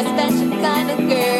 a special kind of girl.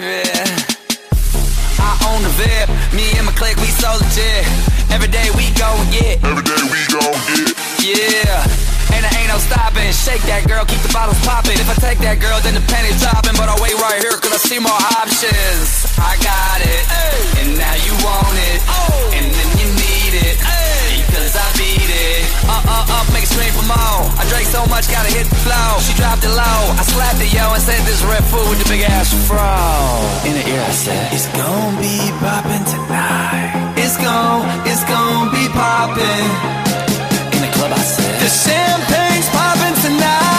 baby. I own the VIP, me and my clique, we so legit. Every day we gon' get. Every day we gon' get. Yeah. And there ain't no stopping. Shake that girl, keep the bottles popping. If I take that girl, then the penny dropping. But I wait right here, cause I see more options. I got it. Ay. And now you want it. Oh. And then you need it. Ay cause I beat it. uh uh up, make a scream for more. I drank so much, gotta hit the flow. She dropped it low, I slapped it, yo, and said this red food with the big ass fro. In the ear, I said, It's gonna be poppin' tonight. It's gon' it's gonna be poppin'. In the club, I said, The champagne's poppin' tonight.